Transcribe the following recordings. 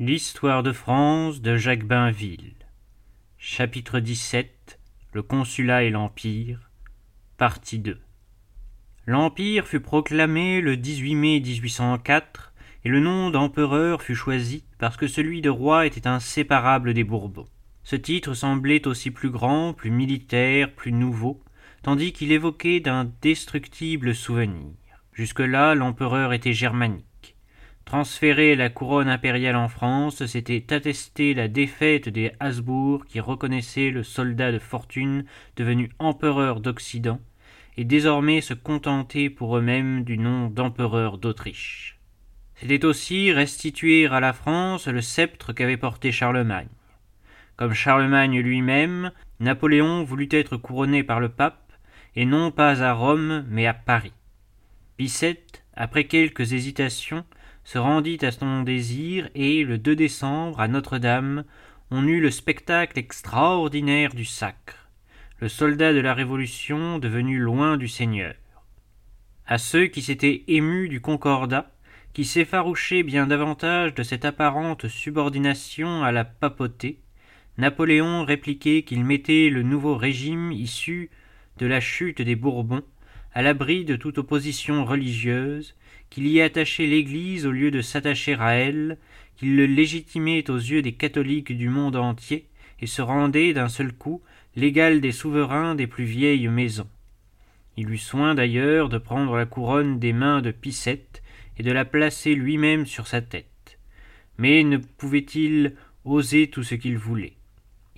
L'histoire de France de Jacques Bainville. Chapitre XVII Le consulat et l'Empire. Partie 2. L'Empire fut proclamé le 18 mai 1804 et le nom d'empereur fut choisi parce que celui de roi était inséparable des Bourbons. Ce titre semblait aussi plus grand, plus militaire, plus nouveau, tandis qu'il évoquait d'indestructibles souvenirs. Jusque-là, l'empereur était germanique. Transférer la couronne impériale en France, c'était attester la défaite des Habsbourg qui reconnaissaient le soldat de fortune devenu empereur d'Occident, et désormais se contenter pour eux-mêmes du nom d'empereur d'Autriche. C'était aussi restituer à la France le sceptre qu'avait porté Charlemagne. Comme Charlemagne lui-même, Napoléon voulut être couronné par le pape, et non pas à Rome, mais à Paris. Bicêtre, après quelques hésitations, se rendit à son désir et, le 2 décembre, à Notre-Dame, on eut le spectacle extraordinaire du sacre, le soldat de la Révolution devenu loin du Seigneur. À ceux qui s'étaient émus du Concordat, qui s'effarouchaient bien davantage de cette apparente subordination à la papauté, Napoléon répliquait qu'il mettait le nouveau régime issu de la chute des Bourbons à l'abri de toute opposition religieuse, qu'il y attachait l'Église au lieu de s'attacher à elle, qu'il le légitimait aux yeux des catholiques du monde entier, et se rendait d'un seul coup l'égal des souverains des plus vieilles maisons. Il eut soin d'ailleurs de prendre la couronne des mains de Picette et de la placer lui-même sur sa tête. Mais ne pouvait-il oser tout ce qu'il voulait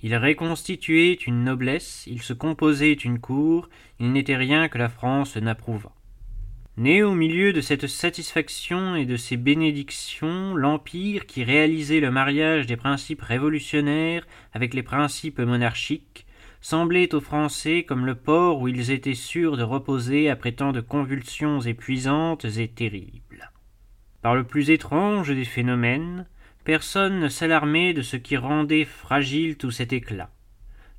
il reconstituait une noblesse, il se composait une cour, il n'était rien que la France n'approuvât. Né au milieu de cette satisfaction et de ces bénédictions, l'Empire, qui réalisait le mariage des principes révolutionnaires avec les principes monarchiques, semblait aux Français comme le port où ils étaient sûrs de reposer après tant de convulsions épuisantes et terribles. Par le plus étrange des phénomènes, Personne ne s'alarmait de ce qui rendait fragile tout cet éclat.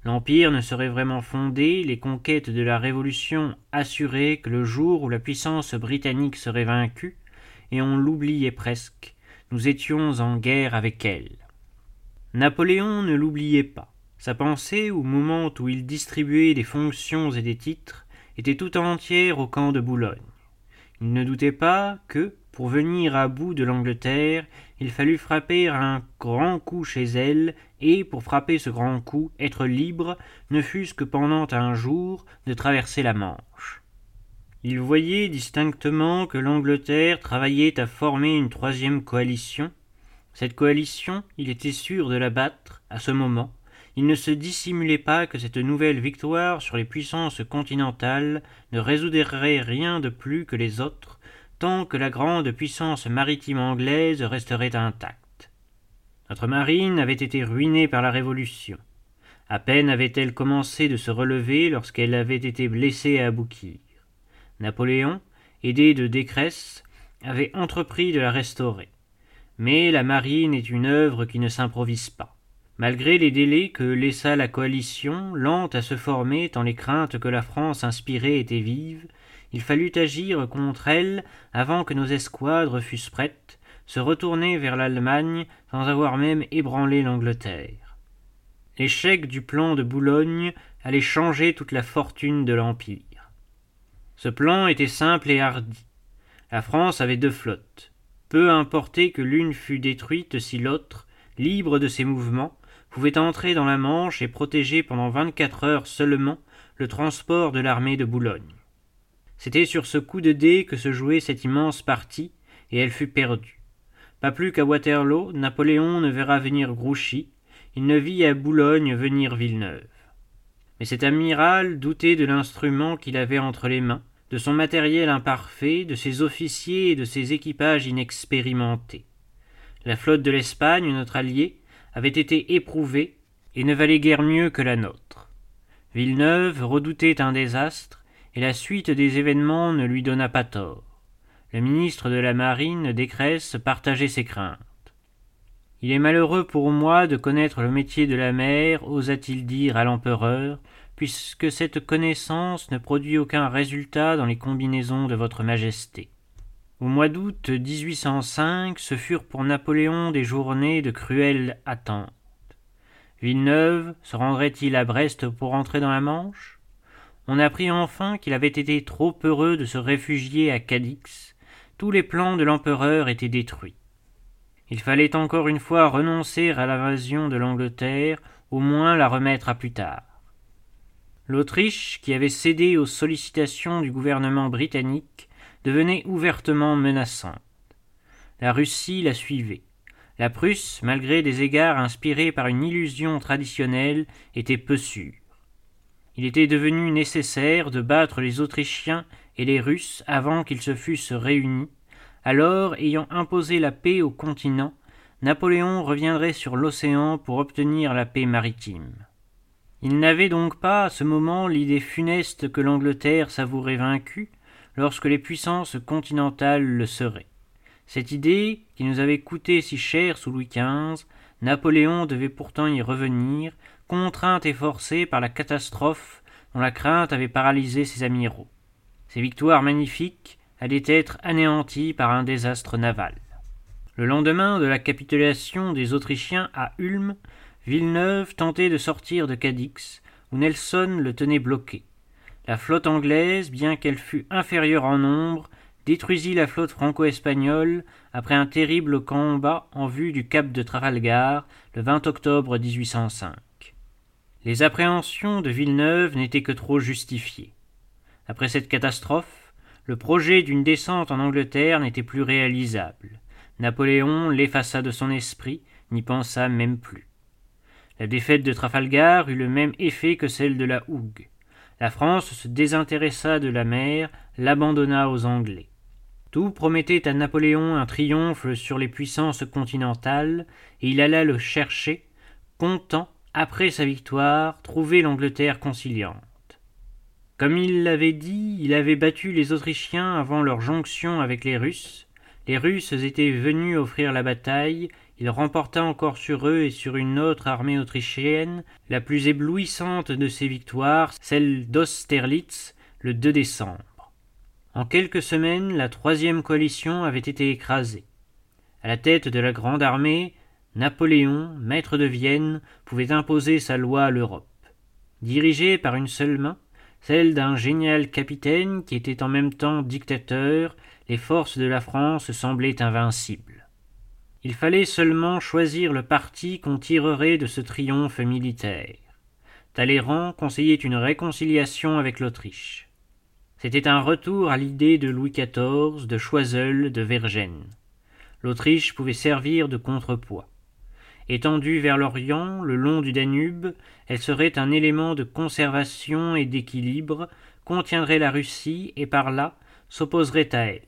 L'Empire ne serait vraiment fondé, les conquêtes de la Révolution assuraient que le jour où la puissance britannique serait vaincue, et on l'oubliait presque, nous étions en guerre avec elle. Napoléon ne l'oubliait pas. Sa pensée, au moment où il distribuait des fonctions et des titres, était tout entière au camp de Boulogne. Il ne doutait pas que, pour venir à bout de l'Angleterre, il fallut frapper un grand coup chez elle, et, pour frapper ce grand coup, être libre, ne fût-ce que pendant un jour, de traverser la Manche. Il voyait distinctement que l'Angleterre travaillait à former une troisième coalition. Cette coalition, il était sûr de la battre, à ce moment. Il ne se dissimulait pas que cette nouvelle victoire sur les puissances continentales ne résoudrait rien de plus que les autres, tant que la grande puissance maritime anglaise resterait intacte. Notre marine avait été ruinée par la Révolution. À peine avait-elle commencé de se relever lorsqu'elle avait été blessée à Aboukir. Napoléon, aidé de Décresse, avait entrepris de la restaurer. Mais la marine est une œuvre qui ne s'improvise pas. Malgré les délais que laissa la coalition, lente à se former tant les craintes que la France inspirait étaient vives, il fallut agir contre elle avant que nos escouadres fussent prêtes, se retourner vers l'Allemagne sans avoir même ébranlé l'Angleterre. L'échec du plan de Boulogne allait changer toute la fortune de l'Empire. Ce plan était simple et hardi. La France avait deux flottes. Peu importait que l'une fût détruite si l'autre, libre de ses mouvements, pouvait entrer dans la Manche et protéger pendant vingt-quatre heures seulement le transport de l'armée de Boulogne. C'était sur ce coup de dé que se jouait cette immense partie, et elle fut perdue. Pas plus qu'à Waterloo, Napoléon ne verra venir Grouchy, il ne vit à Boulogne venir Villeneuve. Mais cet amiral doutait de l'instrument qu'il avait entre les mains, de son matériel imparfait, de ses officiers et de ses équipages inexpérimentés. La flotte de l'Espagne, notre allié, avait été éprouvée et ne valait guère mieux que la nôtre. Villeneuve redoutait un désastre et la suite des événements ne lui donna pas tort. Le ministre de la Marine, Décresse, partageait ses craintes. Il est malheureux pour moi de connaître le métier de la mer, osa-t-il dire à l'empereur, puisque cette connaissance ne produit aucun résultat dans les combinaisons de votre majesté. Au mois d'août 1805, ce furent pour Napoléon des journées de cruelles attentes. Villeneuve se rendrait-il à Brest pour entrer dans la Manche? On apprit enfin qu'il avait été trop heureux de se réfugier à Cadix. Tous les plans de l'empereur étaient détruits. Il fallait encore une fois renoncer à l'invasion de l'Angleterre, au moins la remettre à plus tard. L'Autriche, qui avait cédé aux sollicitations du gouvernement britannique, devenait ouvertement menaçante. La Russie la suivait. La Prusse, malgré des égards inspirés par une illusion traditionnelle, était peu sûre. Il était devenu nécessaire de battre les Autrichiens et les Russes avant qu'ils se fussent réunis. Alors, ayant imposé la paix au continent, Napoléon reviendrait sur l'océan pour obtenir la paix maritime. Il n'avait donc pas à ce moment l'idée funeste que l'Angleterre savourait vaincue lorsque les puissances continentales le seraient. Cette idée, qui nous avait coûté si cher sous Louis XV, Napoléon devait pourtant y revenir, contraint et forcé par la catastrophe dont la crainte avait paralysé ses amiraux. Ces victoires magnifiques allaient être anéanties par un désastre naval. Le lendemain de la capitulation des Autrichiens à Ulm, Villeneuve tentait de sortir de Cadix, où Nelson le tenait bloqué. La flotte anglaise, bien qu'elle fût inférieure en nombre, détruisit la flotte franco-espagnole après un terrible combat en vue du cap de Trafalgar le 20 octobre 1805. Les appréhensions de Villeneuve n'étaient que trop justifiées. Après cette catastrophe, le projet d'une descente en Angleterre n'était plus réalisable. Napoléon l'effaça de son esprit, n'y pensa même plus. La défaite de Trafalgar eut le même effet que celle de la Hougue. La France se désintéressa de la mer, l'abandonna aux Anglais. Tout promettait à Napoléon un triomphe sur les puissances continentales, et il alla le chercher, comptant, après sa victoire, trouver l'Angleterre conciliante. Comme il l'avait dit, il avait battu les Autrichiens avant leur jonction avec les Russes. Les Russes étaient venus offrir la bataille, il remporta encore sur eux et sur une autre armée autrichienne la plus éblouissante de ses victoires, celle d'Austerlitz, le 2 décembre. En quelques semaines, la troisième coalition avait été écrasée. À la tête de la grande armée, Napoléon, maître de Vienne, pouvait imposer sa loi à l'Europe. Dirigé par une seule main, celle d'un génial capitaine qui était en même temps dictateur, les forces de la France semblaient invincibles. Il fallait seulement choisir le parti qu'on tirerait de ce triomphe militaire. Talleyrand conseillait une réconciliation avec l'Autriche. C'était un retour à l'idée de Louis XIV, de Choiseul, de Vergennes. L'Autriche pouvait servir de contrepoids. Étendue vers l'Orient, le long du Danube, elle serait un élément de conservation et d'équilibre, contiendrait la Russie et par là s'opposerait à elle.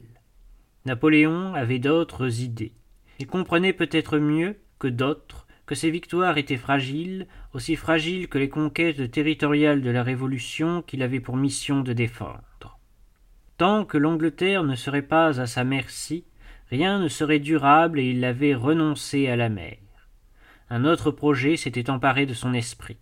Napoléon avait d'autres idées. Il comprenait peut-être mieux que d'autres que ces victoires étaient fragiles, aussi fragiles que les conquêtes territoriales de la Révolution qu'il avait pour mission de défendre. Tant que l'Angleterre ne serait pas à sa merci, rien ne serait durable et il avait renoncé à la mer. Un autre projet s'était emparé de son esprit.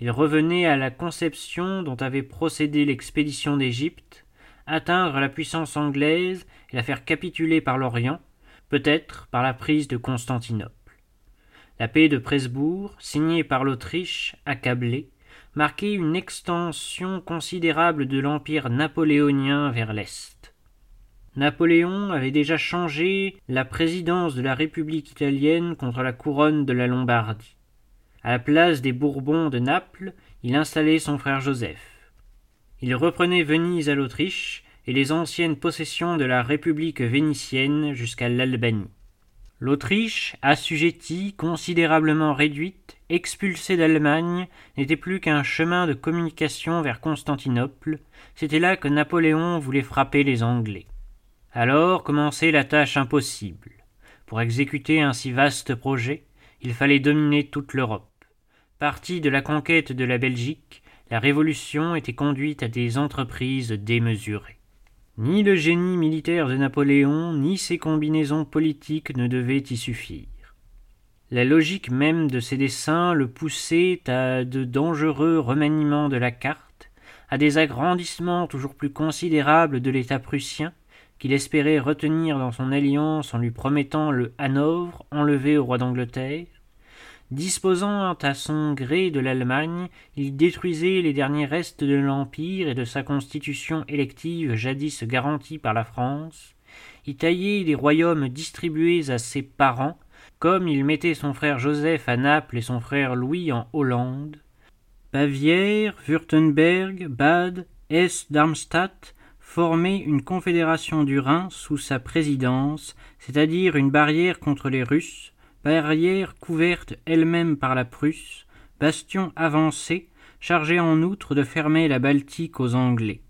Il revenait à la conception dont avait procédé l'expédition d'Égypte, atteindre la puissance anglaise et la faire capituler par l'Orient, peut-être par la prise de Constantinople. La paix de Presbourg, signée par l'Autriche, accablée, marquait une extension considérable de l'empire napoléonien vers l'Est. Napoléon avait déjà changé la présidence de la République italienne contre la couronne de la Lombardie. À la place des Bourbons de Naples, il installait son frère Joseph. Il reprenait Venise à l'Autriche et les anciennes possessions de la République vénitienne jusqu'à l'Albanie. L'Autriche, assujettie, considérablement réduite, expulsée d'Allemagne, n'était plus qu'un chemin de communication vers Constantinople, c'était là que Napoléon voulait frapper les Anglais. Alors commençait la tâche impossible. Pour exécuter un si vaste projet, il fallait dominer toute l'Europe. Partie de la conquête de la Belgique, la Révolution était conduite à des entreprises démesurées. Ni le génie militaire de Napoléon, ni ses combinaisons politiques ne devaient y suffire. La logique même de ses desseins le poussait à de dangereux remaniements de la carte, à des agrandissements toujours plus considérables de l'État prussien, qu'il espérait retenir dans son alliance en lui promettant le Hanovre enlevé au roi d'Angleterre. Disposant à son gré de l'Allemagne, il détruisait les derniers restes de l'Empire et de sa constitution élective jadis garantie par la France. Il taillait des royaumes distribués à ses parents, comme il mettait son frère Joseph à Naples et son frère Louis en Hollande. Bavière, Württemberg, Bade, Hesse-Darmstadt formaient une confédération du Rhin sous sa présidence, c'est-à-dire une barrière contre les Russes, barrière couverte elle-même par la Prusse, bastion avancé, chargé en outre de fermer la Baltique aux Anglais.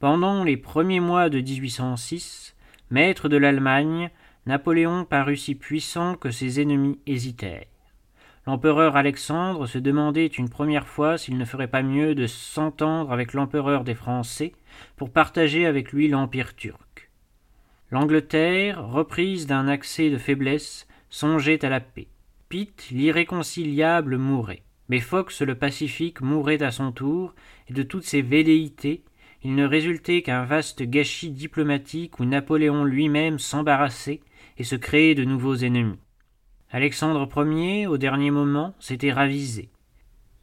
Pendant les premiers mois de 1806, maître de l'Allemagne, Napoléon parut si puissant que ses ennemis hésitèrent. L'empereur Alexandre se demandait une première fois s'il ne ferait pas mieux de s'entendre avec l'empereur des Français pour partager avec lui l'empire turc. L'Angleterre, reprise d'un accès de faiblesse, songeait à la paix. Pitt, l'irréconciliable, mourait. Mais Fox, le pacifique, mourait à son tour, et de toutes ces velléités, il ne résultait qu'un vaste gâchis diplomatique où Napoléon lui-même s'embarrassait et se créait de nouveaux ennemis. Alexandre Ier, au dernier moment, s'était ravisé.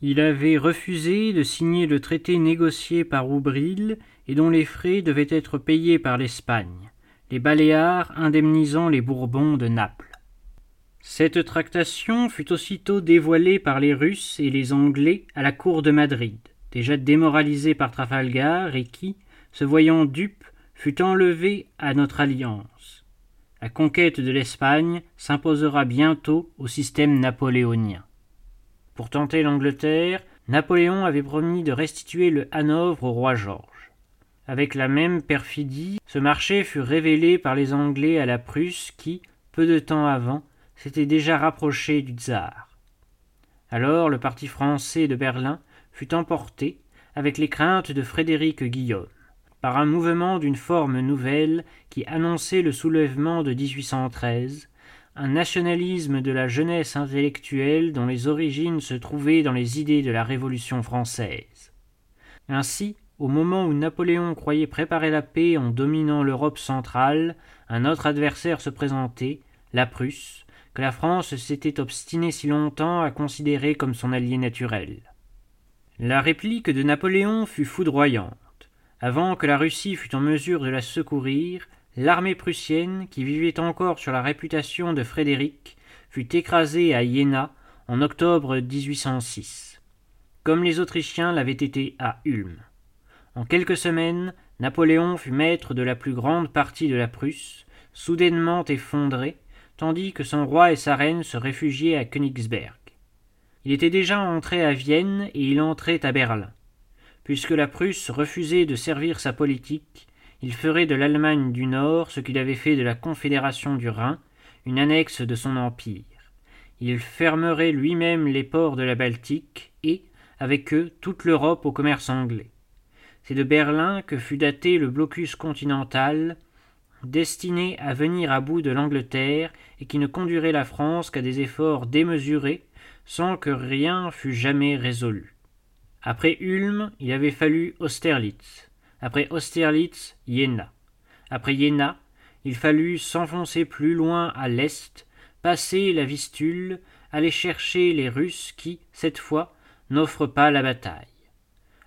Il avait refusé de signer le traité négocié par Oubril et dont les frais devaient être payés par l'Espagne, les Baléares indemnisant les Bourbons de Naples. Cette tractation fut aussitôt dévoilée par les Russes et les Anglais à la cour de Madrid, déjà démoralisés par Trafalgar et qui, se voyant dupes, fut enlevé à notre alliance. La conquête de l'Espagne s'imposera bientôt au système napoléonien. Pour tenter l'Angleterre, Napoléon avait promis de restituer le Hanovre au roi George. Avec la même perfidie, ce marché fut révélé par les Anglais à la Prusse qui, peu de temps avant, s'était déjà rapproché du tsar. Alors le parti français de Berlin fut emporté avec les craintes de Frédéric Guillaume par un mouvement d'une forme nouvelle qui annonçait le soulèvement de 1813, un nationalisme de la jeunesse intellectuelle dont les origines se trouvaient dans les idées de la Révolution française. Ainsi, au moment où Napoléon croyait préparer la paix en dominant l'Europe centrale, un autre adversaire se présentait, la Prusse, que la France s'était obstinée si longtemps à considérer comme son allié naturel. La réplique de Napoléon fut foudroyante. Avant que la Russie fût en mesure de la secourir, l'armée prussienne, qui vivait encore sur la réputation de Frédéric, fut écrasée à Iéna en octobre 1806, comme les Autrichiens l'avaient été à Ulm. En quelques semaines, Napoléon fut maître de la plus grande partie de la Prusse, soudainement effondrée, tandis que son roi et sa reine se réfugiaient à Königsberg. Il était déjà entré à Vienne et il entrait à Berlin. Puisque la Prusse refusait de servir sa politique, il ferait de l'Allemagne du Nord ce qu'il avait fait de la Confédération du Rhin, une annexe de son empire. Il fermerait lui-même les ports de la Baltique et, avec eux, toute l'Europe au commerce anglais. C'est de Berlin que fut daté le blocus continental, destiné à venir à bout de l'Angleterre et qui ne conduirait la France qu'à des efforts démesurés, sans que rien fût jamais résolu. Après Ulm, il avait fallu Austerlitz. Après Austerlitz, Jena. Après Jena, il fallut s'enfoncer plus loin à l'est, passer la Vistule, aller chercher les Russes qui, cette fois, n'offrent pas la bataille.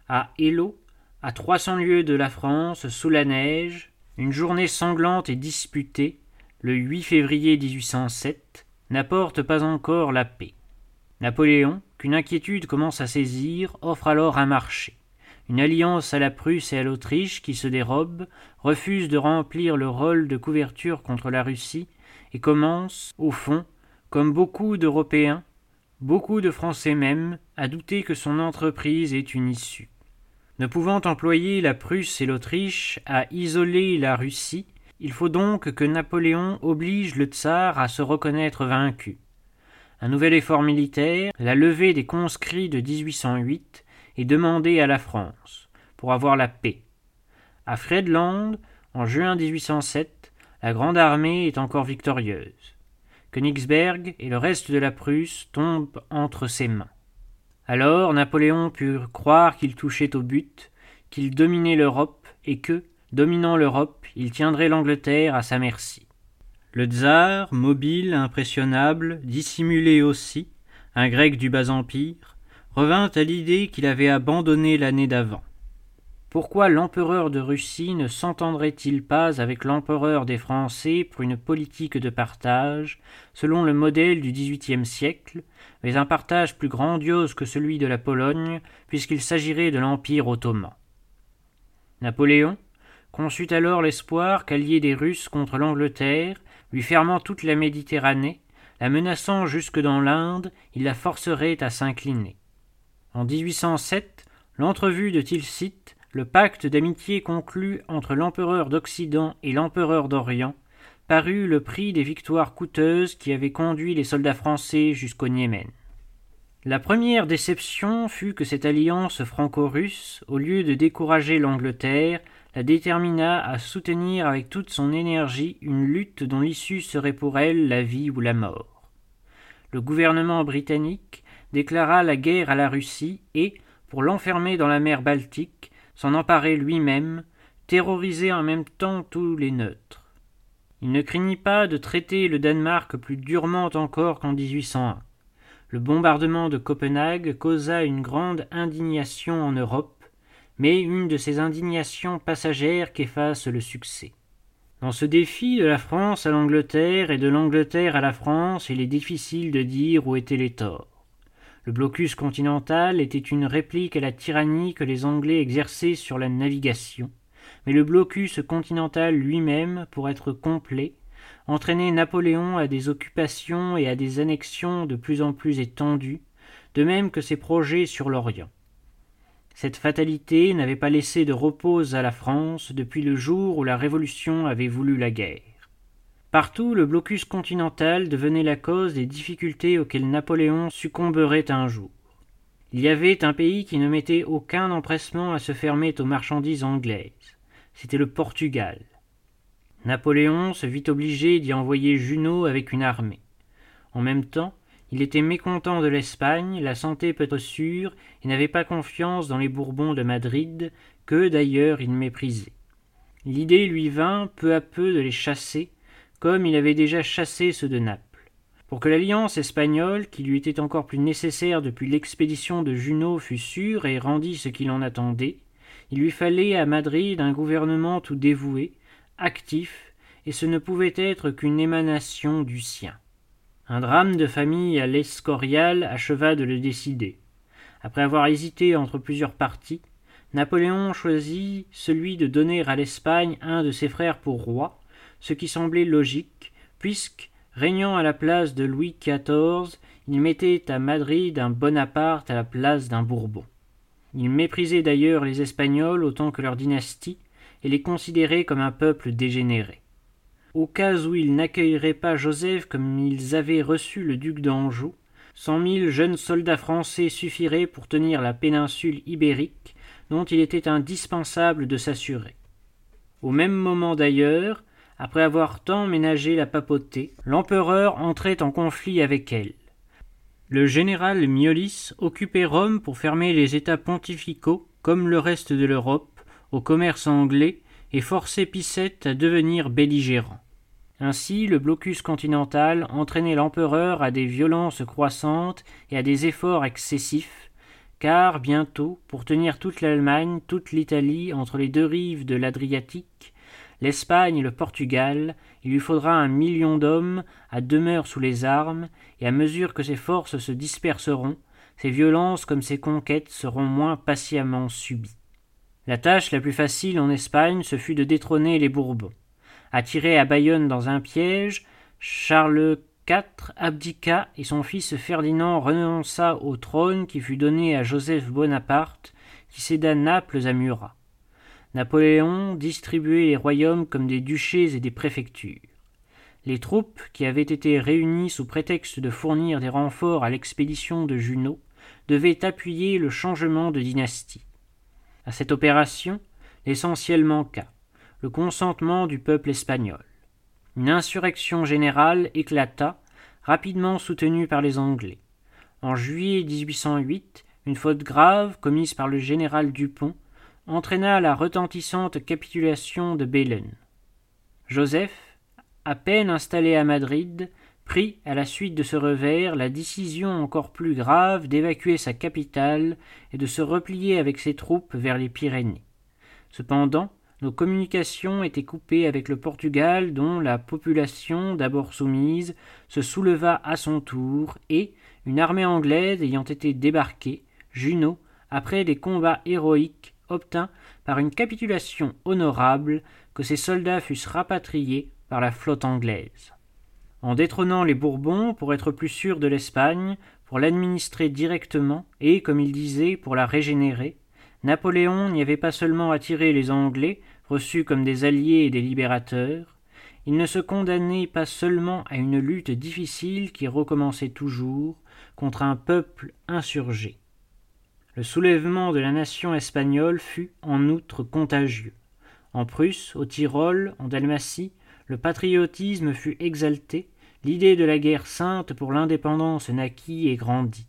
À Hélo, à trois cents lieues de la France, sous la neige, une journée sanglante et disputée, le 8 février 1807, n'apporte pas encore la paix. Napoléon, qu'une inquiétude commence à saisir, offre alors un marché. Une alliance à la Prusse et à l'Autriche qui se dérobe, refuse de remplir le rôle de couverture contre la Russie et commence, au fond, comme beaucoup d'Européens, beaucoup de Français même, à douter que son entreprise ait une issue. Ne pouvant employer la Prusse et l'Autriche à isoler la Russie, il faut donc que Napoléon oblige le tsar à se reconnaître vaincu un nouvel effort militaire, la levée des conscrits de 1808 est demandée à la France pour avoir la paix. À Friedland, en juin 1807, la Grande Armée est encore victorieuse. Königsberg et le reste de la Prusse tombent entre ses mains. Alors Napoléon put croire qu'il touchait au but, qu'il dominait l'Europe et que, Dominant l'Europe, il tiendrait l'Angleterre à sa merci. Le tsar, mobile, impressionnable, dissimulé aussi, un grec du bas-empire, revint à l'idée qu'il avait abandonné l'année d'avant. Pourquoi l'empereur de Russie ne s'entendrait-il pas avec l'empereur des Français pour une politique de partage, selon le modèle du XVIIIe siècle, mais un partage plus grandiose que celui de la Pologne, puisqu'il s'agirait de l'Empire ottoman? Napoléon conçut alors l'espoir qu'allié des Russes contre l'Angleterre, lui fermant toute la Méditerranée, la menaçant jusque dans l'Inde, il la forcerait à s'incliner. En 1807, l'entrevue de Tilsit le pacte d'amitié conclu entre l'empereur d'Occident et l'empereur d'Orient parut le prix des victoires coûteuses qui avaient conduit les soldats français jusqu'au Niémen. La première déception fut que cette alliance franco-russe, au lieu de décourager l'Angleterre, la détermina à soutenir avec toute son énergie une lutte dont l'issue serait pour elle la vie ou la mort. Le gouvernement britannique déclara la guerre à la Russie et, pour l'enfermer dans la mer Baltique, s'en emparer lui-même, terroriser en même temps tous les neutres. Il ne craignit pas de traiter le Danemark plus durement encore qu'en 1801. Le bombardement de Copenhague causa une grande indignation en Europe, mais une de ces indignations passagères qu'efface le succès. Dans ce défi de la France à l'Angleterre et de l'Angleterre à la France, il est difficile de dire où étaient les torts. Le blocus continental était une réplique à la tyrannie que les Anglais exerçaient sur la navigation, mais le blocus continental lui-même, pour être complet, entraînait Napoléon à des occupations et à des annexions de plus en plus étendues, de même que ses projets sur l'Orient. Cette fatalité n'avait pas laissé de repos à la France depuis le jour où la Révolution avait voulu la guerre. Partout, le blocus continental devenait la cause des difficultés auxquelles Napoléon succomberait un jour. Il y avait un pays qui ne mettait aucun empressement à se fermer aux marchandises anglaises. C'était le Portugal. Napoléon se vit obligé d'y envoyer Junot avec une armée. En même temps, il était mécontent de l'Espagne, la santé peu sûre, et n'avait pas confiance dans les Bourbons de Madrid, que d'ailleurs il méprisait. L'idée lui vint peu à peu de les chasser, comme il avait déjà chassé ceux de Naples. Pour que l'alliance espagnole, qui lui était encore plus nécessaire depuis l'expédition de Junot, fût sûre et rendît ce qu'il en attendait, il lui fallait à Madrid un gouvernement tout dévoué, actif, et ce ne pouvait être qu'une émanation du sien. Un drame de famille à l'Escorial acheva de le décider. Après avoir hésité entre plusieurs partis, Napoléon choisit celui de donner à l'Espagne un de ses frères pour roi, ce qui semblait logique, puisque, régnant à la place de Louis XIV, il mettait à Madrid un Bonaparte à la place d'un Bourbon. Il méprisait d'ailleurs les Espagnols autant que leur dynastie, et les considérait comme un peuple dégénéré. Au cas où ils n'accueilleraient pas Joseph comme ils avaient reçu le duc d'Anjou, cent mille jeunes soldats français suffiraient pour tenir la péninsule ibérique, dont il était indispensable de s'assurer. Au même moment d'ailleurs, après avoir tant ménagé la papauté, l'empereur entrait en conflit avec elle. Le général Miolis occupait Rome pour fermer les États pontificaux, comme le reste de l'Europe, au commerce anglais et forcer Picet à devenir belligérant. Ainsi, le blocus continental entraînait l'empereur à des violences croissantes et à des efforts excessifs, car bientôt, pour tenir toute l'Allemagne, toute l'Italie entre les deux rives de l'Adriatique, l'Espagne et le Portugal, il lui faudra un million d'hommes à demeure sous les armes, et à mesure que ces forces se disperseront, ces violences comme ces conquêtes seront moins patiemment subies. La tâche la plus facile en Espagne ce fut de détrôner les Bourbons. Attiré à Bayonne dans un piège, Charles IV abdiqua et son fils Ferdinand renonça au trône qui fut donné à Joseph Bonaparte, qui céda Naples à Murat. Napoléon distribuait les royaumes comme des duchés et des préfectures. Les troupes, qui avaient été réunies sous prétexte de fournir des renforts à l'expédition de Junot, devaient appuyer le changement de dynastie. À cette opération, l'essentiel manqua le consentement du peuple espagnol. Une insurrection générale éclata, rapidement soutenue par les Anglais. En juillet 1808, une faute grave commise par le général Dupont entraîna la retentissante capitulation de Belen. Joseph, à peine installé à Madrid, prit, à la suite de ce revers, la décision encore plus grave d'évacuer sa capitale et de se replier avec ses troupes vers les Pyrénées. Cependant, nos communications étaient coupées avec le Portugal dont la population, d'abord soumise, se souleva à son tour et, une armée anglaise ayant été débarquée, Junot, après des combats héroïques, obtint, par une capitulation honorable, que ses soldats fussent rapatriés par la flotte anglaise. En détrônant les Bourbons pour être plus sûr de l'Espagne, pour l'administrer directement et, comme il disait, pour la régénérer, Napoléon n'y avait pas seulement attiré les Anglais, reçus comme des alliés et des libérateurs, il ne se condamnait pas seulement à une lutte difficile qui recommençait toujours contre un peuple insurgé. Le soulèvement de la nation espagnole fut en outre contagieux. En Prusse, au Tyrol, en Dalmatie, le patriotisme fut exalté, l'idée de la guerre sainte pour l'indépendance naquit et grandit.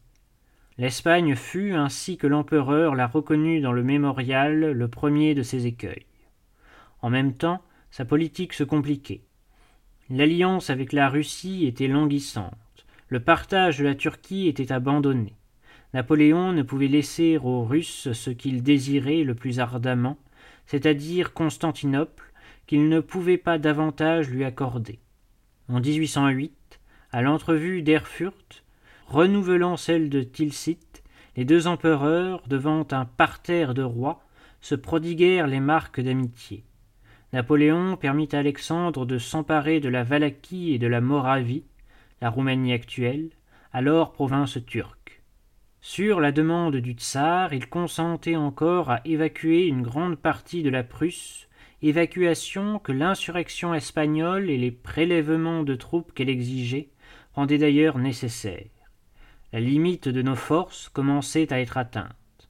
L'Espagne fut, ainsi que l'empereur l'a reconnu dans le mémorial, le premier de ses écueils. En même temps, sa politique se compliquait. L'alliance avec la Russie était languissante. Le partage de la Turquie était abandonné. Napoléon ne pouvait laisser aux Russes ce qu'ils désiraient le plus ardemment, c'est-à-dire Constantinople, qu'il ne pouvait pas davantage lui accorder. En 1808, à l'entrevue d'Erfurt, renouvelant celle de Tilsit, les deux empereurs, devant un parterre de rois, se prodiguèrent les marques d'amitié. Napoléon permit à Alexandre de s'emparer de la Valaquie et de la Moravie, la Roumanie actuelle, alors province turque. Sur la demande du tsar, il consentait encore à évacuer une grande partie de la Prusse, évacuation que l'insurrection espagnole et les prélèvements de troupes qu'elle exigeait rendaient d'ailleurs nécessaire. La limite de nos forces commençait à être atteinte.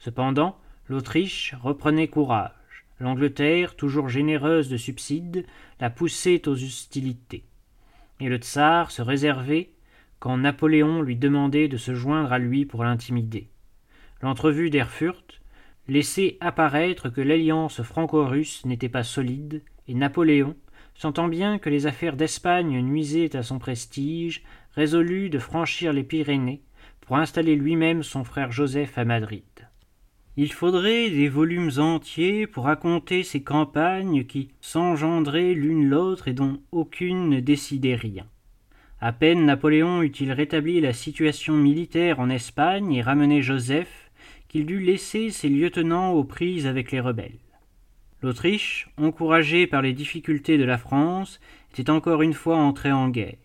Cependant, l'Autriche reprenait courage. L'Angleterre, toujours généreuse de subsides, la poussait aux hostilités. Et le tsar se réservait quand Napoléon lui demandait de se joindre à lui pour l'intimider. L'entrevue d'Erfurt laissait apparaître que l'alliance franco-russe n'était pas solide, et Napoléon, sentant bien que les affaires d'Espagne nuisaient à son prestige, résolut de franchir les Pyrénées pour installer lui-même son frère Joseph à Madrid. Il faudrait des volumes entiers pour raconter ces campagnes qui s'engendraient l'une l'autre et dont aucune ne décidait rien. À peine Napoléon eut-il rétabli la situation militaire en Espagne et ramené Joseph qu'il dut laisser ses lieutenants aux prises avec les rebelles. L'Autriche, encouragée par les difficultés de la France, était encore une fois entrée en guerre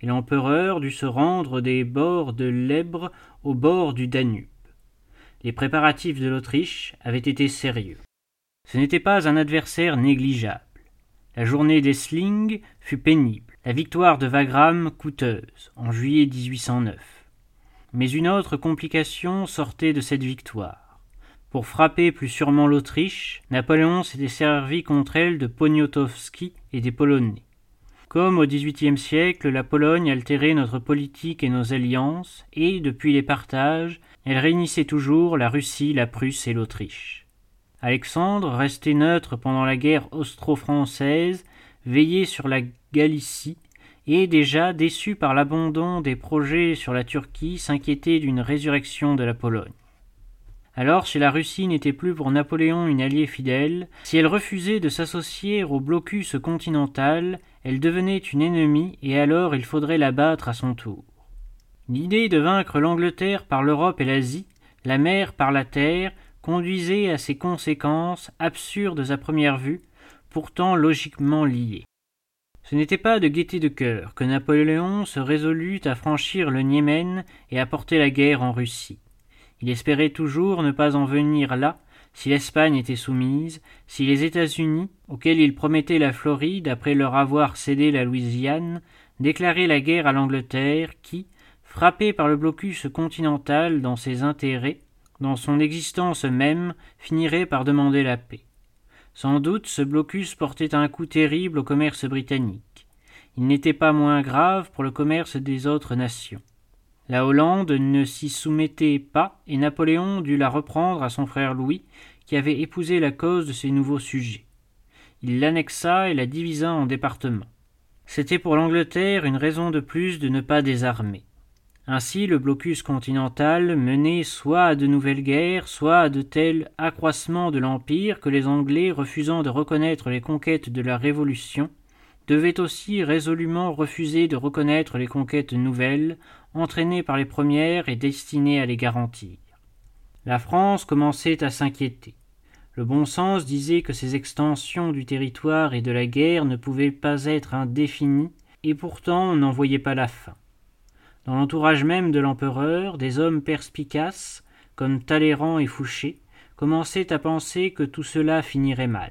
et l'empereur dut se rendre des bords de l'Ebre au bord du Danube. Les préparatifs de l'Autriche avaient été sérieux. Ce n'était pas un adversaire négligeable. La journée d'Essling fut pénible, la victoire de Wagram coûteuse, en juillet 1809. Mais une autre complication sortait de cette victoire. Pour frapper plus sûrement l'Autriche, Napoléon s'était servi contre elle de Poniatowski et des Polonais. Comme au XVIIIe siècle, la Pologne altérait notre politique et nos alliances, et, depuis les partages, elle réunissait toujours la Russie, la Prusse et l'Autriche. Alexandre, resté neutre pendant la guerre austro-française, veillait sur la Galicie, et déjà déçu par l'abandon des projets sur la Turquie, s'inquiétait d'une résurrection de la Pologne. Alors, si la Russie n'était plus pour Napoléon une alliée fidèle, si elle refusait de s'associer au blocus continental, elle devenait une ennemie et alors il faudrait la battre à son tour. L'idée de vaincre l'Angleterre par l'Europe et l'Asie, la mer par la terre, conduisait à ces conséquences absurdes à première vue, pourtant logiquement liées. Ce n'était pas de gaieté de cœur que Napoléon se résolut à franchir le Niémen et à porter la guerre en Russie. Il espérait toujours ne pas en venir là si l'Espagne était soumise, si les États-Unis, auxquels il promettait la Floride après leur avoir cédé la Louisiane, déclaraient la guerre à l'Angleterre qui, frappée par le blocus continental dans ses intérêts, dans son existence même, finirait par demander la paix. Sans doute ce blocus portait un coup terrible au commerce britannique. Il n'était pas moins grave pour le commerce des autres nations. La Hollande ne s'y soumettait pas, et Napoléon dut la reprendre à son frère Louis, qui avait épousé la cause de ses nouveaux sujets. Il l'annexa et la divisa en départements. C'était pour l'Angleterre une raison de plus de ne pas désarmer. Ainsi le blocus continental menait soit à de nouvelles guerres, soit à de tels accroissements de l'Empire que les Anglais, refusant de reconnaître les conquêtes de la Révolution, devaient aussi résolument refuser de reconnaître les conquêtes nouvelles, entraînées par les premières et destinées à les garantir. La France commençait à s'inquiéter. Le bon sens disait que ces extensions du territoire et de la guerre ne pouvaient pas être indéfinies, et pourtant on n'en voyait pas la fin. Dans l'entourage même de l'empereur, des hommes perspicaces, comme Talleyrand et Fouché, commençaient à penser que tout cela finirait mal.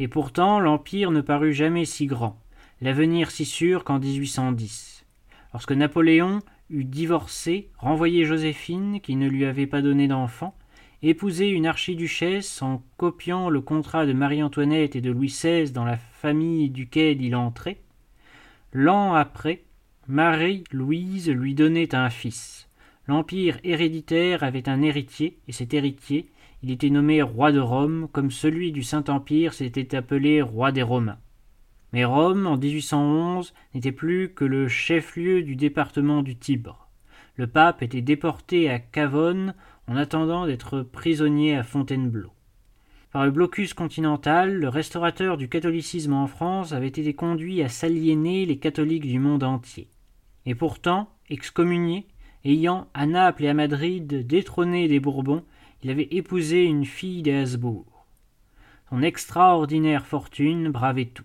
Et pourtant l'Empire ne parut jamais si grand, l'avenir si sûr qu'en 1810. Lorsque Napoléon eut divorcé, renvoyé Joséphine, qui ne lui avait pas donné d'enfant, épousé une archiduchesse en copiant le contrat de Marie-Antoinette et de Louis XVI dans la famille duquel il entrait, l'an après, Marie-Louise lui donnait un fils. L'empire héréditaire avait un héritier, et cet héritier, il était nommé roi de Rome, comme celui du Saint-Empire s'était appelé roi des Romains. Mais Rome, en 1811, n'était plus que le chef-lieu du département du Tibre. Le pape était déporté à Cavone en attendant d'être prisonnier à Fontainebleau. Par le blocus continental, le restaurateur du catholicisme en France avait été conduit à s'aliéner les catholiques du monde entier. Et pourtant, excommunié, ayant à Naples et à Madrid détrôné des Bourbons, il avait épousé une fille des Habsbourg. Son extraordinaire fortune bravait tout.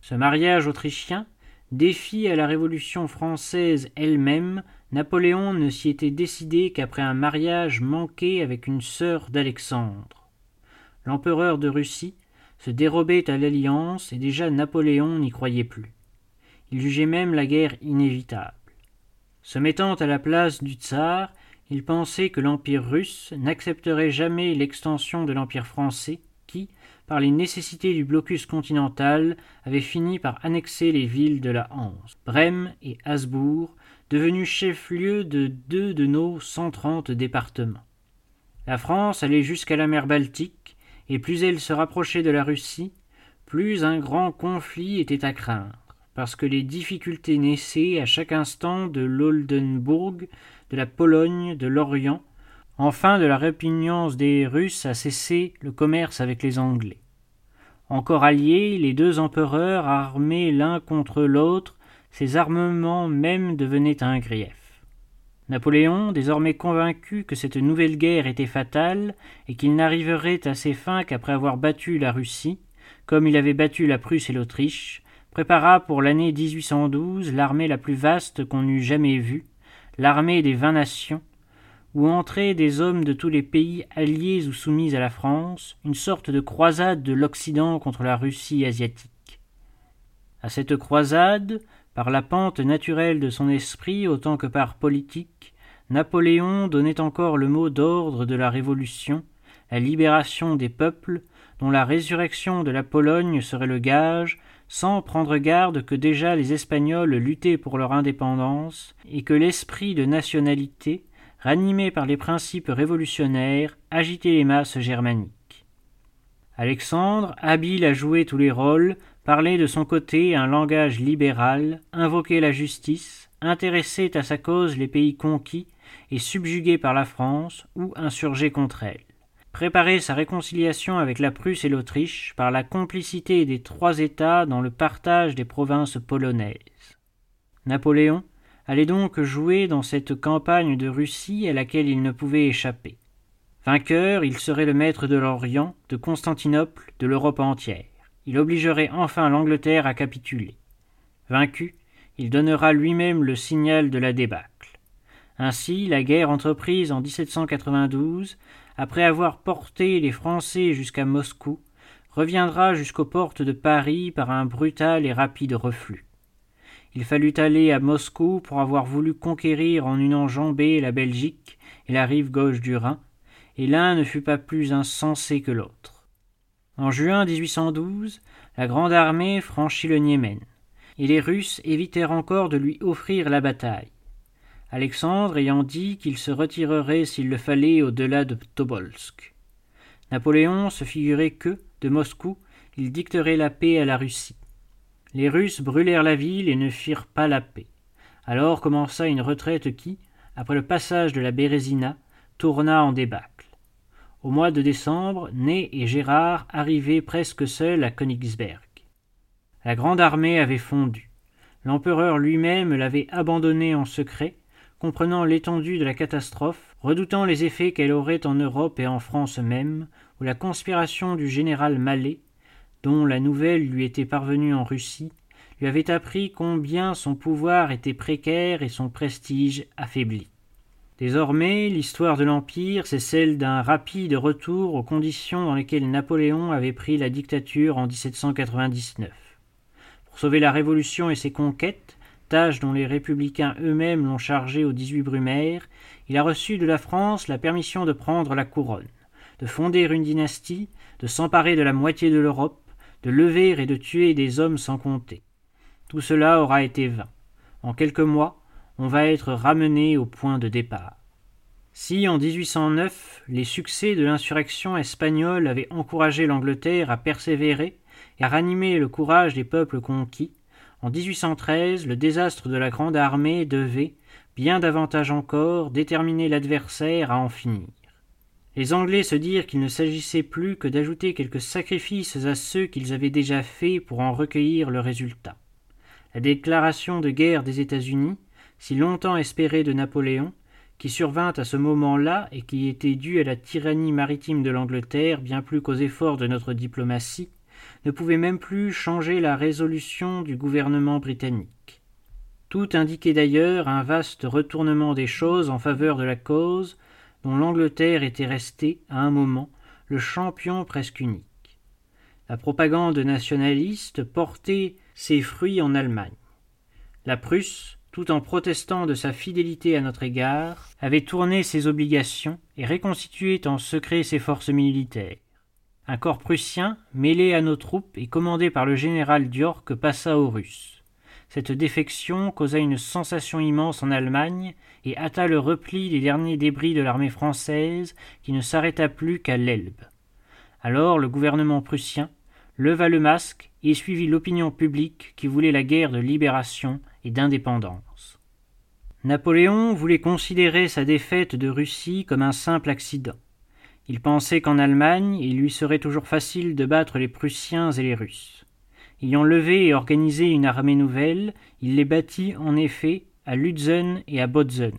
Ce mariage autrichien, défi à la Révolution française elle-même, Napoléon ne s'y était décidé qu'après un mariage manqué avec une sœur d'Alexandre. L'empereur de Russie se dérobait à l'alliance et déjà Napoléon n'y croyait plus. Il jugeait même la guerre inévitable. Se mettant à la place du tsar, il pensait que l'Empire russe n'accepterait jamais l'extension de l'Empire français, qui, par les nécessités du blocus continental, avait fini par annexer les villes de la Hanse, Brême et Hasbourg, devenus chefs-lieux de deux de nos cent trente départements. La France allait jusqu'à la mer Baltique, et plus elle se rapprochait de la Russie, plus un grand conflit était à craindre parce que les difficultés naissaient à chaque instant de l'Oldenburg, de la Pologne, de l'Orient, enfin de la répugnance des Russes à cesser le commerce avec les Anglais. Encore alliés, les deux empereurs armés l'un contre l'autre, ces armements même devenaient un grief. Napoléon, désormais convaincu que cette nouvelle guerre était fatale et qu'il n'arriverait à ses fins qu'après avoir battu la Russie, comme il avait battu la Prusse et l'Autriche, prépara pour l'année 1812 l'armée la plus vaste qu'on eût jamais vue, l'armée des vingt nations, où entraient des hommes de tous les pays alliés ou soumis à la France, une sorte de croisade de l'Occident contre la Russie asiatique. À cette croisade, par la pente naturelle de son esprit autant que par politique, Napoléon donnait encore le mot d'ordre de la Révolution, la libération des peuples, dont la résurrection de la Pologne serait le gage, sans prendre garde que déjà les Espagnols luttaient pour leur indépendance, et que l'esprit de nationalité, ranimé par les principes révolutionnaires, agitait les masses germaniques. Alexandre, habile à jouer tous les rôles, parlait de son côté un langage libéral, invoquait la justice, intéressait à sa cause les pays conquis et subjugués par la France ou insurgés contre elle préparer sa réconciliation avec la Prusse et l'Autriche par la complicité des trois États dans le partage des provinces polonaises. Napoléon allait donc jouer dans cette campagne de Russie à laquelle il ne pouvait échapper. Vainqueur, il serait le maître de l'Orient, de Constantinople, de l'Europe entière. Il obligerait enfin l'Angleterre à capituler. Vaincu, il donnera lui-même le signal de la débâcle. Ainsi, la guerre entreprise en 1792 après avoir porté les Français jusqu'à Moscou, reviendra jusqu'aux portes de Paris par un brutal et rapide reflux. Il fallut aller à Moscou pour avoir voulu conquérir en une enjambée la Belgique et la rive gauche du Rhin, et l'un ne fut pas plus insensé que l'autre. En juin 1812, la grande armée franchit le Niémen, et les Russes évitèrent encore de lui offrir la bataille. Alexandre ayant dit qu'il se retirerait s'il le fallait au-delà de Tobolsk. Napoléon se figurait que, de Moscou, il dicterait la paix à la Russie. Les Russes brûlèrent la ville et ne firent pas la paix. Alors commença une retraite qui, après le passage de la Bérésina, tourna en débâcle. Au mois de décembre, Ney et Gérard arrivaient presque seuls à Königsberg. La grande armée avait fondu. L'empereur lui-même l'avait abandonnée en secret, comprenant l'étendue de la catastrophe, redoutant les effets qu'elle aurait en Europe et en France même, où la conspiration du général Mallet, dont la nouvelle lui était parvenue en Russie, lui avait appris combien son pouvoir était précaire et son prestige affaibli. Désormais, l'histoire de l'Empire, c'est celle d'un rapide retour aux conditions dans lesquelles Napoléon avait pris la dictature en 1799. Pour sauver la Révolution et ses conquêtes, dont les républicains eux-mêmes l'ont chargé au 18 Brumaire, il a reçu de la France la permission de prendre la couronne, de fonder une dynastie, de s'emparer de la moitié de l'Europe, de lever et de tuer des hommes sans compter. Tout cela aura été vain. En quelques mois, on va être ramené au point de départ. Si en 1809 les succès de l'insurrection espagnole avaient encouragé l'Angleterre à persévérer et à ranimer le courage des peuples conquis, en 1813 le désastre de la Grande Armée devait, bien davantage encore, déterminer l'adversaire à en finir. Les Anglais se dirent qu'il ne s'agissait plus que d'ajouter quelques sacrifices à ceux qu'ils avaient déjà faits pour en recueillir le résultat. La déclaration de guerre des États-Unis, si longtemps espérée de Napoléon, qui survint à ce moment-là et qui était due à la tyrannie maritime de l'Angleterre bien plus qu'aux efforts de notre diplomatie, ne pouvait même plus changer la résolution du gouvernement britannique. Tout indiquait d'ailleurs un vaste retournement des choses en faveur de la cause dont l'Angleterre était restée, à un moment, le champion presque unique. La propagande nationaliste portait ses fruits en Allemagne. La Prusse, tout en protestant de sa fidélité à notre égard, avait tourné ses obligations et réconstitué en secret ses forces militaires. Un corps prussien, mêlé à nos troupes et commandé par le général Diork, passa aux Russes. Cette défection causa une sensation immense en Allemagne et hâta le repli des derniers débris de l'armée française qui ne s'arrêta plus qu'à l'Elbe. Alors le gouvernement prussien leva le masque et suivit l'opinion publique qui voulait la guerre de libération et d'indépendance. Napoléon voulait considérer sa défaite de Russie comme un simple accident. Il pensait qu'en Allemagne, il lui serait toujours facile de battre les Prussiens et les Russes. Ayant levé et organisé une armée nouvelle, il les bâtit en effet à Lutzen et à Botzen.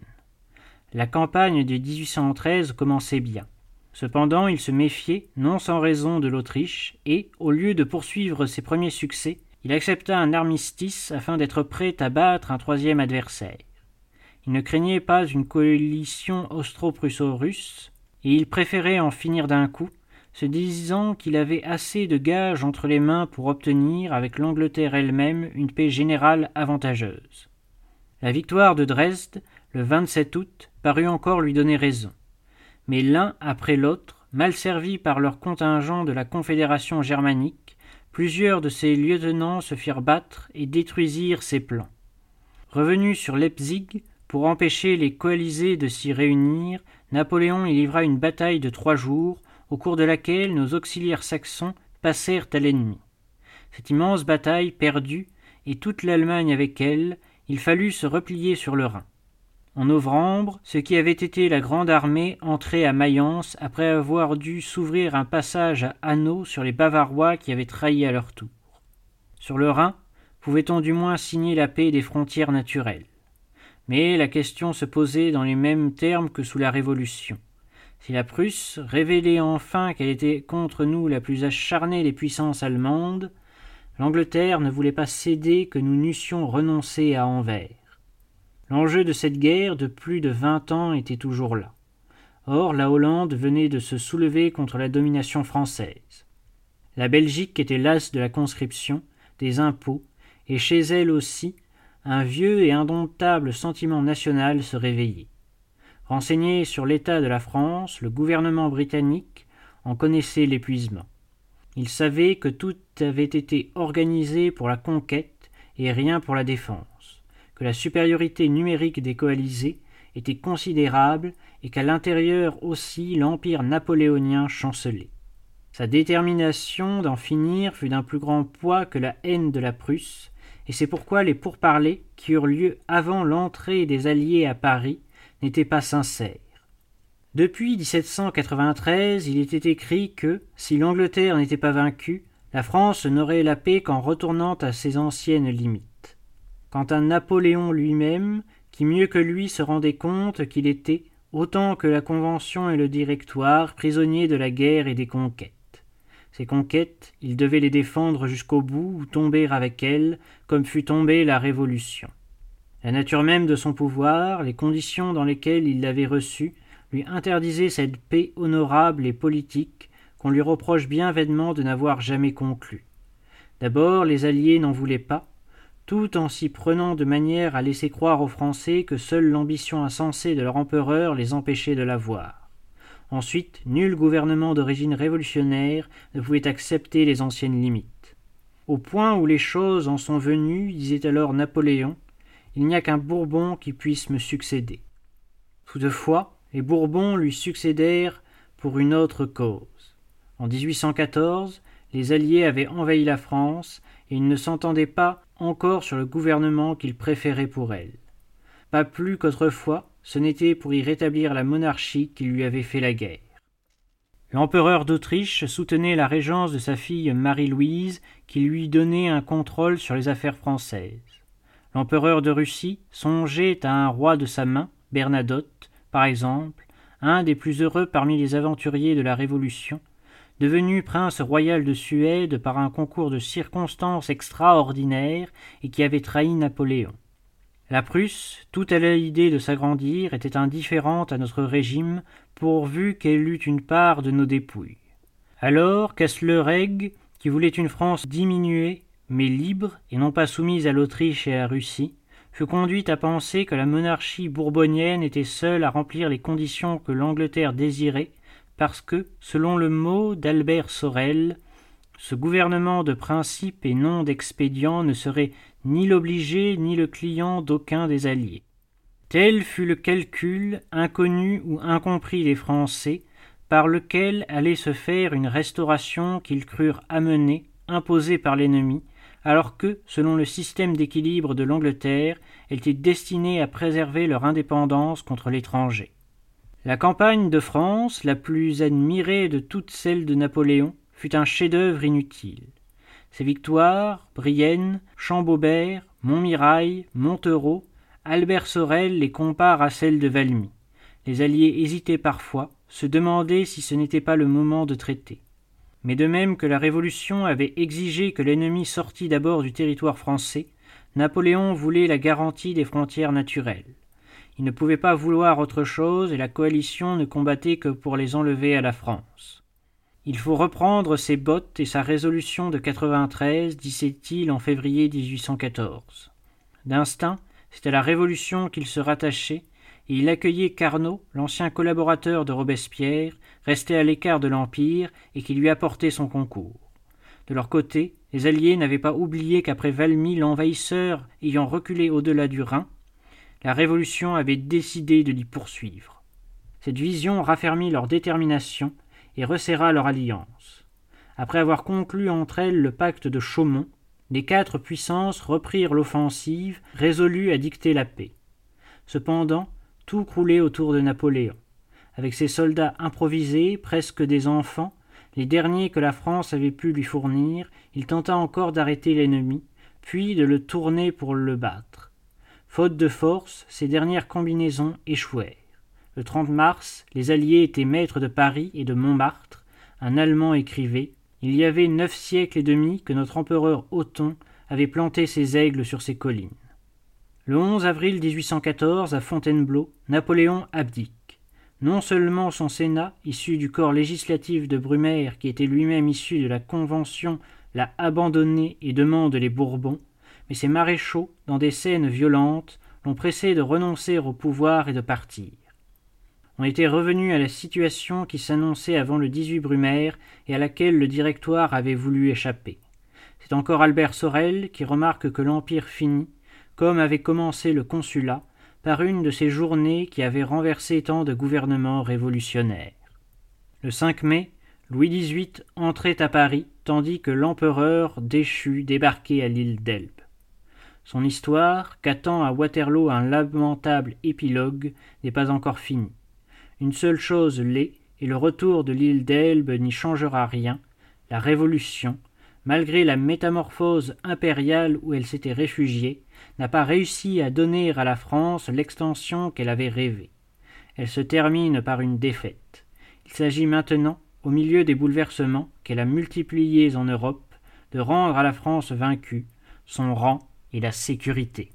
La campagne de 1813 commençait bien. Cependant, il se méfiait, non sans raison, de l'Autriche, et, au lieu de poursuivre ses premiers succès, il accepta un armistice afin d'être prêt à battre un troisième adversaire. Il ne craignait pas une coalition austro-prusso-russe, il préférait en finir d'un coup, se disant qu'il avait assez de gages entre les mains pour obtenir, avec l'Angleterre elle-même, une paix générale avantageuse. La victoire de Dresde, le 27 août, parut encore lui donner raison. Mais l'un après l'autre, mal servis par leur contingent de la Confédération germanique, plusieurs de ses lieutenants se firent battre et détruisirent ses plans. Revenu sur Leipzig, pour empêcher les coalisés de s'y réunir, Napoléon y livra une bataille de trois jours, au cours de laquelle nos auxiliaires saxons passèrent à l'ennemi. Cette immense bataille perdue, et toute l'Allemagne avec elle, il fallut se replier sur le Rhin. En novembre, ce qui avait été la grande armée entrait à Mayence après avoir dû s'ouvrir un passage à Hanau sur les Bavarois qui avaient trahi à leur tour. Sur le Rhin, pouvait-on du moins signer la paix des frontières naturelles mais la question se posait dans les mêmes termes que sous la Révolution. Si la Prusse révélait enfin qu'elle était contre nous la plus acharnée des puissances allemandes, l'Angleterre ne voulait pas céder que nous n'eussions renoncé à Anvers. L'enjeu de cette guerre de plus de vingt ans était toujours là. Or, la Hollande venait de se soulever contre la domination française. La Belgique était lasse de la conscription, des impôts, et chez elle aussi un vieux et indomptable sentiment national se réveillait. Renseigné sur l'état de la France, le gouvernement britannique en connaissait l'épuisement. Il savait que tout avait été organisé pour la conquête et rien pour la défense, que la supériorité numérique des coalisés était considérable et qu'à l'intérieur aussi l'empire napoléonien chancelait. Sa détermination d'en finir fut d'un plus grand poids que la haine de la Prusse, et c'est pourquoi les pourparlers, qui eurent lieu avant l'entrée des Alliés à Paris, n'étaient pas sincères. Depuis 1793, il était écrit que, si l'Angleterre n'était pas vaincue, la France n'aurait la paix qu'en retournant à ses anciennes limites. Quant à Napoléon lui-même, qui mieux que lui se rendait compte qu'il était, autant que la Convention et le Directoire, prisonnier de la guerre et des conquêtes. Ces conquêtes, il devait les défendre jusqu'au bout ou tomber avec elles, comme fut tombée la Révolution. La nature même de son pouvoir, les conditions dans lesquelles il l'avait reçu, lui interdisaient cette paix honorable et politique qu'on lui reproche bien vainement de n'avoir jamais conclue. D'abord, les Alliés n'en voulaient pas, tout en s'y prenant de manière à laisser croire aux Français que seule l'ambition insensée de leur empereur les empêchait de l'avoir. Ensuite, nul gouvernement d'origine révolutionnaire ne pouvait accepter les anciennes limites. Au point où les choses en sont venues, disait alors Napoléon, il n'y a qu'un Bourbon qui puisse me succéder. Toutefois, les Bourbons lui succédèrent pour une autre cause. En 1814, les Alliés avaient envahi la France et ils ne s'entendaient pas encore sur le gouvernement qu'ils préféraient pour elle. Pas plus qu'autrefois, ce n'était pour y rétablir la monarchie qui lui avait fait la guerre. L'empereur d'Autriche soutenait la régence de sa fille Marie-Louise, qui lui donnait un contrôle sur les affaires françaises. L'empereur de Russie songeait à un roi de sa main, Bernadotte, par exemple, un des plus heureux parmi les aventuriers de la Révolution, devenu prince royal de Suède par un concours de circonstances extraordinaires et qui avait trahi Napoléon. La Prusse, toute à l'idée de s'agrandir, était indifférente à notre régime, pourvu qu'elle eût une part de nos dépouilles. Alors Kessler-Egg, qui voulait une France diminuée, mais libre, et non pas soumise à l'Autriche et à la Russie, fut conduite à penser que la monarchie bourbonienne était seule à remplir les conditions que l'Angleterre désirait, parce que, selon le mot d'Albert Sorel, ce gouvernement de principe et non d'expédient ne serait ni l'obligé ni le client d'aucun des alliés. Tel fut le calcul, inconnu ou incompris des Français, par lequel allait se faire une restauration qu'ils crurent amener, imposée par l'ennemi, alors que, selon le système d'équilibre de l'Angleterre, elle était destinée à préserver leur indépendance contre l'étranger. La campagne de France, la plus admirée de toutes celles de Napoléon, fut un chef-d'œuvre inutile. Ses victoires, Brienne, Champaubert, Montmirail, Montereau, Albert Sorel les compare à celles de Valmy. Les Alliés hésitaient parfois, se demandaient si ce n'était pas le moment de traiter. Mais de même que la Révolution avait exigé que l'ennemi sortît d'abord du territoire français, Napoléon voulait la garantie des frontières naturelles. Il ne pouvait pas vouloir autre chose et la coalition ne combattait que pour les enlever à la France. Il faut reprendre ses bottes et sa résolution de 93, disait-il en février 1814. D'instinct, c'est à la Révolution qu'il se rattachait, et il accueillait Carnot, l'ancien collaborateur de Robespierre, resté à l'écart de l'Empire et qui lui apportait son concours. De leur côté, les Alliés n'avaient pas oublié qu'après Valmy, l'envahisseur ayant reculé au-delà du Rhin, la Révolution avait décidé de l'y poursuivre. Cette vision raffermit leur détermination et resserra leur alliance. Après avoir conclu entre elles le pacte de Chaumont, les quatre puissances reprirent l'offensive, résolues à dicter la paix. Cependant, tout croulait autour de Napoléon. Avec ses soldats improvisés, presque des enfants, les derniers que la France avait pu lui fournir, il tenta encore d'arrêter l'ennemi, puis de le tourner pour le battre. Faute de force, ces dernières combinaisons échouèrent. Le 30 mars, les Alliés étaient maîtres de Paris et de Montmartre. Un Allemand écrivait Il y avait neuf siècles et demi que notre empereur Othon avait planté ses aigles sur ces collines. Le 11 avril 1814, à Fontainebleau, Napoléon abdique. Non seulement son Sénat, issu du corps législatif de Brumaire, qui était lui-même issu de la Convention, l'a abandonné et demande les Bourbons, mais ses maréchaux, dans des scènes violentes, l'ont pressé de renoncer au pouvoir et de partir. On était revenu à la situation qui s'annonçait avant le 18 Brumaire et à laquelle le Directoire avait voulu échapper. C'est encore Albert Sorel qui remarque que l'Empire finit, comme avait commencé le Consulat, par une de ces journées qui avaient renversé tant de gouvernements révolutionnaires. Le 5 mai, Louis XVIII entrait à Paris tandis que l'empereur déchu débarquait à l'île d'Elbe. Son histoire, qu'attend à Waterloo un lamentable épilogue, n'est pas encore finie. Une seule chose l'est, et le retour de l'île d'Elbe n'y changera rien, la Révolution, malgré la métamorphose impériale où elle s'était réfugiée, n'a pas réussi à donner à la France l'extension qu'elle avait rêvée. Elle se termine par une défaite. Il s'agit maintenant, au milieu des bouleversements qu'elle a multipliés en Europe, de rendre à la France vaincue son rang et la sécurité.